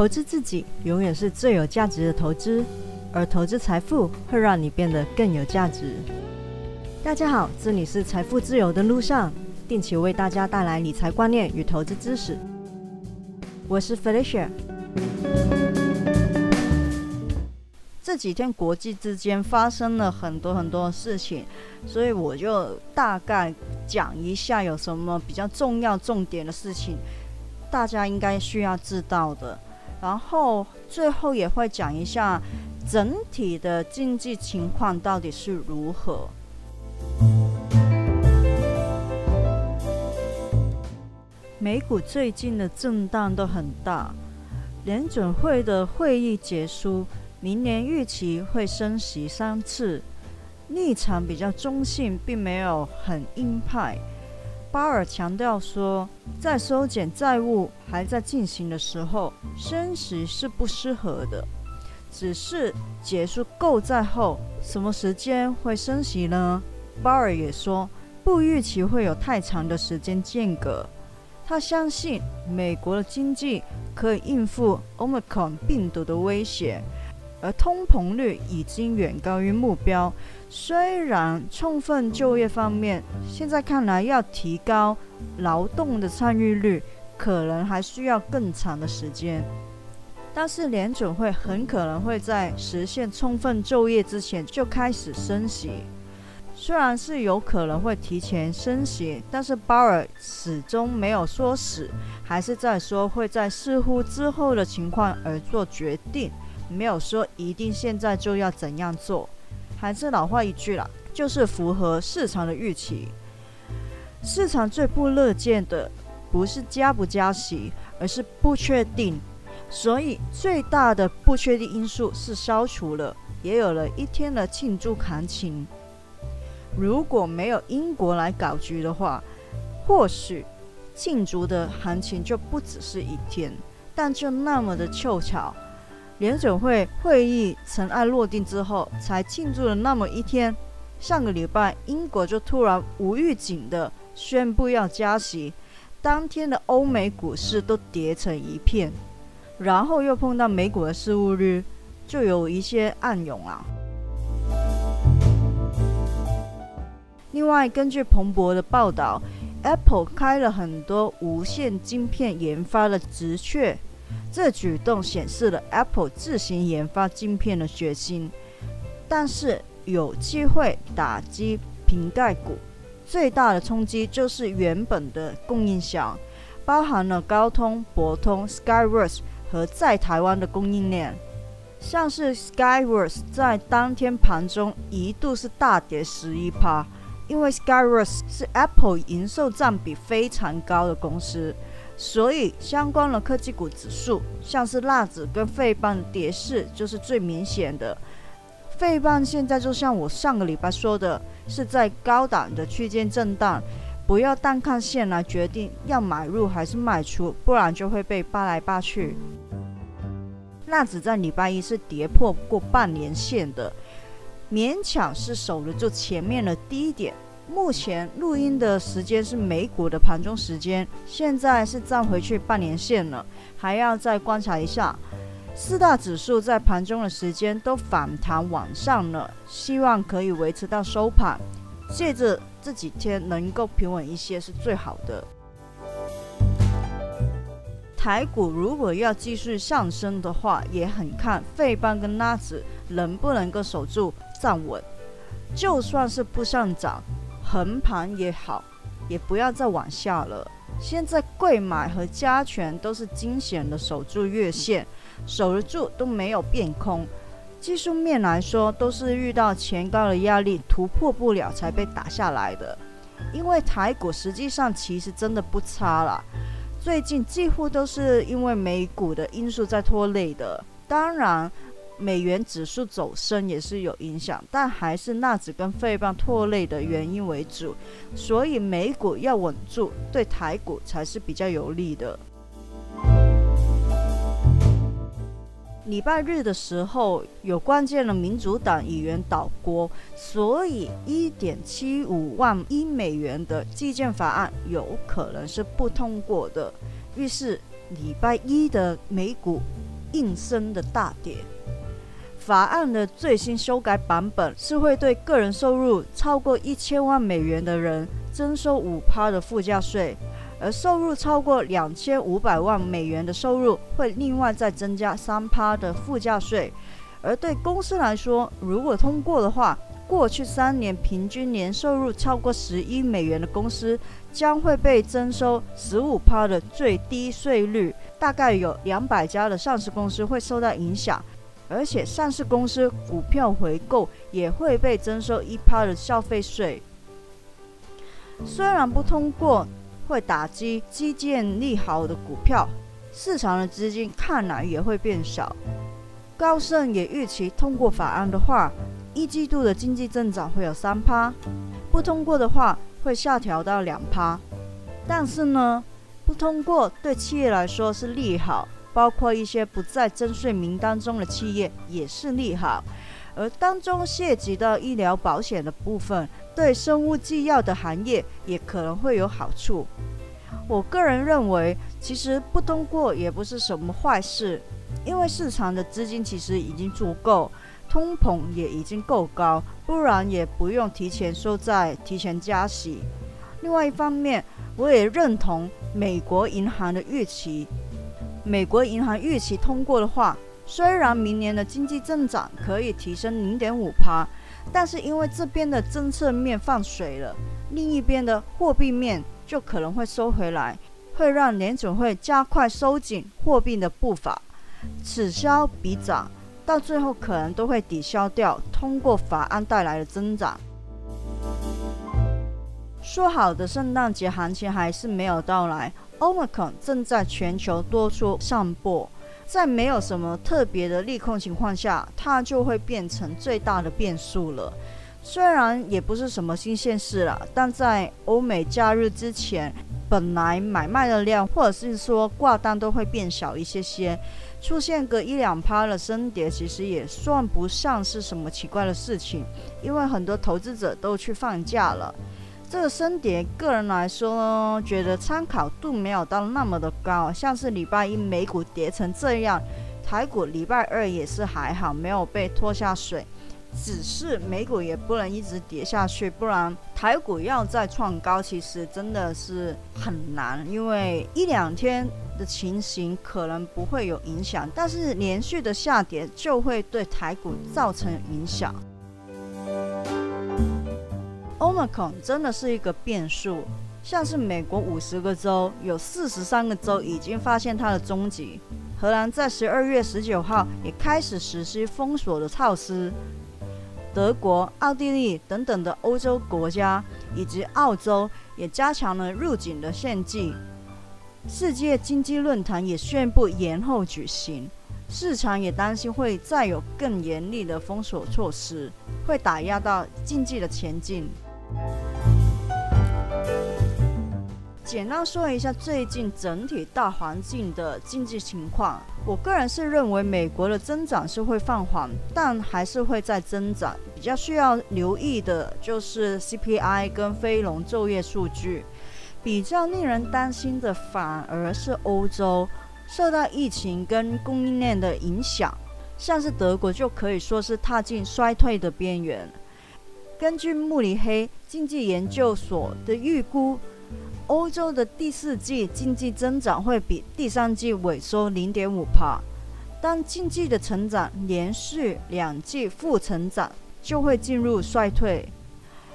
投资自己永远是最有价值的投资，而投资财富会让你变得更有价值。大家好，这里是财富自由的路上，定期为大家带来理财观念与投资知识。我是 Felicia。这几天国际之间发生了很多很多事情，所以我就大概讲一下有什么比较重要、重点的事情，大家应该需要知道的。然后最后也会讲一下整体的经济情况到底是如何。美股最近的震荡都很大，联准会的会议结束，明年预期会升息三次，立场比较中性，并没有很鹰派。巴尔强调说，在收减债务还在进行的时候，升息是不适合的。只是结束购债后，什么时间会升息呢？巴尔也说，不预期会有太长的时间间隔。他相信美国的经济可以应付 Omicron 病毒的威胁。而通膨率已经远高于目标，虽然充分就业方面现在看来要提高劳动的参与率，可能还需要更长的时间。但是联准会很可能会在实现充分就业之前就开始升息，虽然是有可能会提前升息，但是鲍尔始终没有说死，还是在说会在似乎之后的情况而做决定。没有说一定现在就要怎样做，还是老话一句啦，就是符合市场的预期。市场最不乐见的不是加不加息，而是不确定。所以最大的不确定因素是消除了，也有了一天的庆祝行情。如果没有英国来搞局的话，或许庆祝的行情就不只是一天，但就那么的凑巧。联准会会议尘埃落定之后，才庆祝了那么一天。上个礼拜，英国就突然无预警的宣布要加息，当天的欧美股市都跌成一片。然后又碰到美股的失误率，就有一些暗涌啊。另外，根据彭博的报道，Apple 开了很多无线晶片研发的职缺。这举动显示了 Apple 自行研发晶片的决心，但是有机会打击瓶盖股。最大的冲击就是原本的供应商，包含了高通、博通、Skyworth 和在台湾的供应链。像是 Skyworth 在当天盘中一度是大跌十一趴，因为 Skyworth 是 Apple 营收占比非常高的公司。所以相关的科技股指数，像是辣子跟费棒跌势就是最明显的。费棒现在就像我上个礼拜说的，是在高档的区间震荡，不要单看线来决定要买入还是卖出，不然就会被扒来扒去。辣子在礼拜一是跌破过半年线的，勉强是守得住前面的低点。目前录音的时间是美股的盘中时间，现在是站回去半年线了，还要再观察一下。四大指数在盘中的时间都反弹往上了，希望可以维持到收盘，借着这几天能够平稳一些是最好的。台股如果要继续上升的话，也很看费邦跟拉子能不能够守住站稳，就算是不上涨。横盘也好，也不要再往下了。现在贵买和加权都是惊险的守住月线，守得住都没有变空。技术面来说，都是遇到前高的压力突破不了才被打下来的。因为台股实际上其实真的不差啦，最近几乎都是因为美股的因素在拖累的。当然。美元指数走升也是有影响，但还是纳指跟费棒拖累的原因为主，所以美股要稳住，对台股才是比较有利的。礼拜日的时候有关键的民主党议员倒锅，所以一点七五万亿美元的基建法案有可能是不通过的，于是礼拜一的美股。应声的大跌。法案的最新修改版本是会对个人收入超过一千万美元的人征收五趴的附加税，而收入超过两千五百万美元的收入会另外再增加三趴的附加税。而对公司来说，如果通过的话，过去三年平均年收入超过十亿美元的公司将会被征收十五趴的最低税率，大概有两百家的上市公司会受到影响。而且上市公司股票回购也会被征收一趴的消费税。虽然不通过会打击基建利好的股票，市场的资金看来也会变少。高盛也预期通过法案的话，一季度的经济增长会有三趴；不通过的话会下调到两趴。但是呢，不通过对企业来说是利好。包括一些不在征税名单中的企业也是利好，而当中涉及到医疗保险的部分，对生物制药的行业也可能会有好处。我个人认为，其实不通过也不是什么坏事，因为市场的资金其实已经足够，通膨也已经够高，不然也不用提前收债、提前加息。另外一方面，我也认同美国银行的预期。美国银行预期通过的话，虽然明年的经济增长可以提升零点五帕，但是因为这边的政策面放水了，另一边的货币面就可能会收回来，会让联准会加快收紧货币的步伐，此消彼长，到最后可能都会抵消掉通过法案带来的增长。说好的圣诞节行情还是没有到来。Omicron 正在全球多处散播，在没有什么特别的利空情况下，它就会变成最大的变数了。虽然也不是什么新鲜事了，但在欧美假日之前，本来买卖的量或者是说挂单都会变小一些些，出现个一两趴的升跌，其实也算不上是什么奇怪的事情，因为很多投资者都去放假了。这个升跌，个人来说呢，觉得参考度没有到那么的高。像是礼拜一美股跌成这样，台股礼拜二也是还好，没有被拖下水。只是美股也不能一直跌下去，不然台股要再创高，其实真的是很难。因为一两天的情形可能不会有影响，但是连续的下跌就会对台股造成影响。Omicron 真的是一个变数，像是美国五十个州有四十三个州已经发现它的踪迹。荷兰在十二月十九号也开始实施封锁的措施。德国、奥地利等等的欧洲国家以及澳洲也加强了入境的限制。世界经济论坛也宣布延后举行，市场也担心会再有更严厉的封锁措施，会打压到经济的前进。简单说一下最近整体大环境的经济情况。我个人是认为美国的增长是会放缓，但还是会在增长。比较需要留意的就是 CPI 跟非农就业数据。比较令人担心的反而是欧洲，受到疫情跟供应链的影响，像是德国就可以说是踏进衰退的边缘。根据慕尼黑经济研究所的预估。欧洲的第四季经济增长会比第三季萎缩零点五帕，当经济的成长连续两季负成长，就会进入衰退。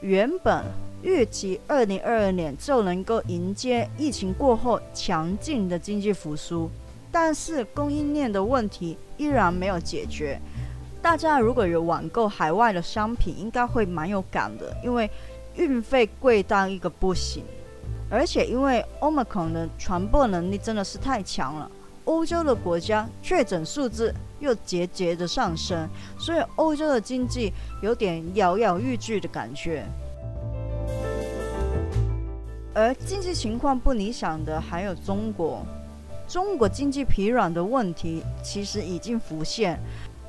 原本预期二零二二年就能够迎接疫情过后强劲的经济复苏，但是供应链的问题依然没有解决。大家如果有网购海外的商品，应该会蛮有感的，因为运费贵到一个不行。而且因为 Omicron 的传播能力真的是太强了，欧洲的国家确诊数字又节节的上升，所以欧洲的经济有点摇摇欲坠的感觉。而经济情况不理想的还有中国，中国经济疲软的问题其实已经浮现，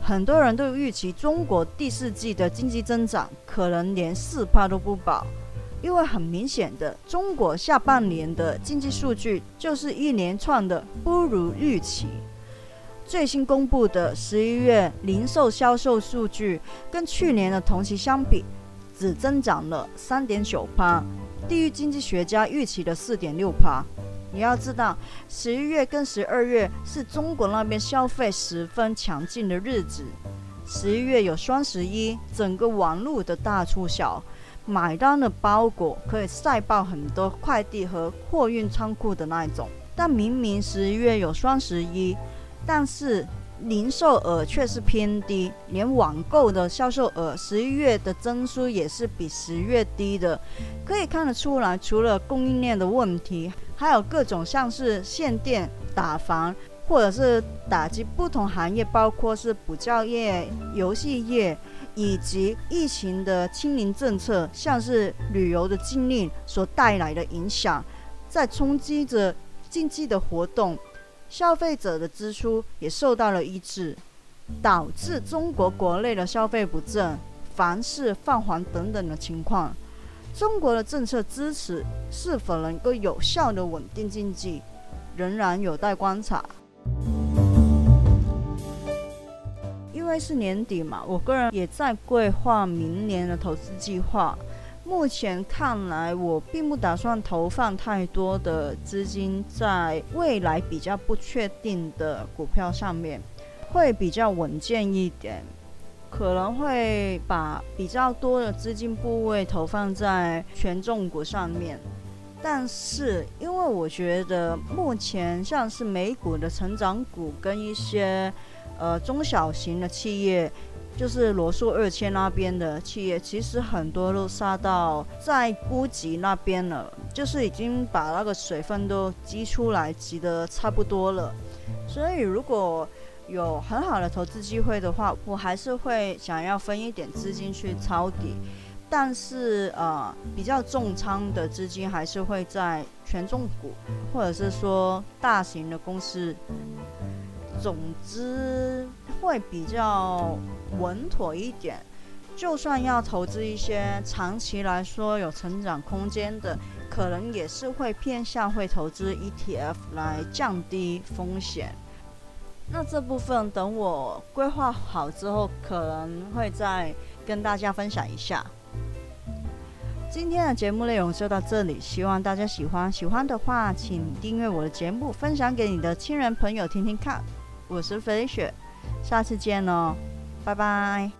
很多人都预期中国第四季的经济增长可能连四帕都不保。因为很明显的，中国下半年的经济数据就是一连串的不如预期。最新公布的十一月零售销售数据，跟去年的同期相比，只增长了三点九趴，低于经济学家预期的四点六趴。你要知道，十一月跟十二月是中国那边消费十分强劲的日子。十一月有双十一，整个网络的大促销，买单的包裹可以塞爆很多快递和货运仓库的那一种。但明明十一月有双十一，但是零售额却是偏低，连网购的销售额十一月的增速也是比十月低的。可以看得出来，除了供应链的问题，还有各种像是限电、打房。或者是打击不同行业，包括是补教业、游戏业，以及疫情的清零政策，像是旅游的禁令所带来的影响，在冲击着经济的活动，消费者的支出也受到了抑制，导致中国国内的消费不振、房市放缓等等的情况。中国的政策支持是否能够有效的稳定经济，仍然有待观察。是年底嘛，我个人也在规划明年的投资计划。目前看来，我并不打算投放太多的资金在未来比较不确定的股票上面，会比较稳健一点。可能会把比较多的资金部位投放在权重股上面。但是，因为我觉得目前像是美股的成长股跟一些呃中小型的企业，就是罗素二千那边的企业，其实很多都杀到在估值那边了，就是已经把那个水分都积出来，积得差不多了。所以，如果有很好的投资机会的话，我还是会想要分一点资金去抄底。但是呃，比较重仓的资金还是会在权重股，或者是说大型的公司，总之会比较稳妥一点。就算要投资一些长期来说有成长空间的，可能也是会偏向会投资 ETF 来降低风险。那这部分等我规划好之后，可能会再跟大家分享一下。今天的节目内容就到这里，希望大家喜欢。喜欢的话，请订阅我的节目，分享给你的亲人朋友听听看。我是飞雪，下次见哦，拜拜。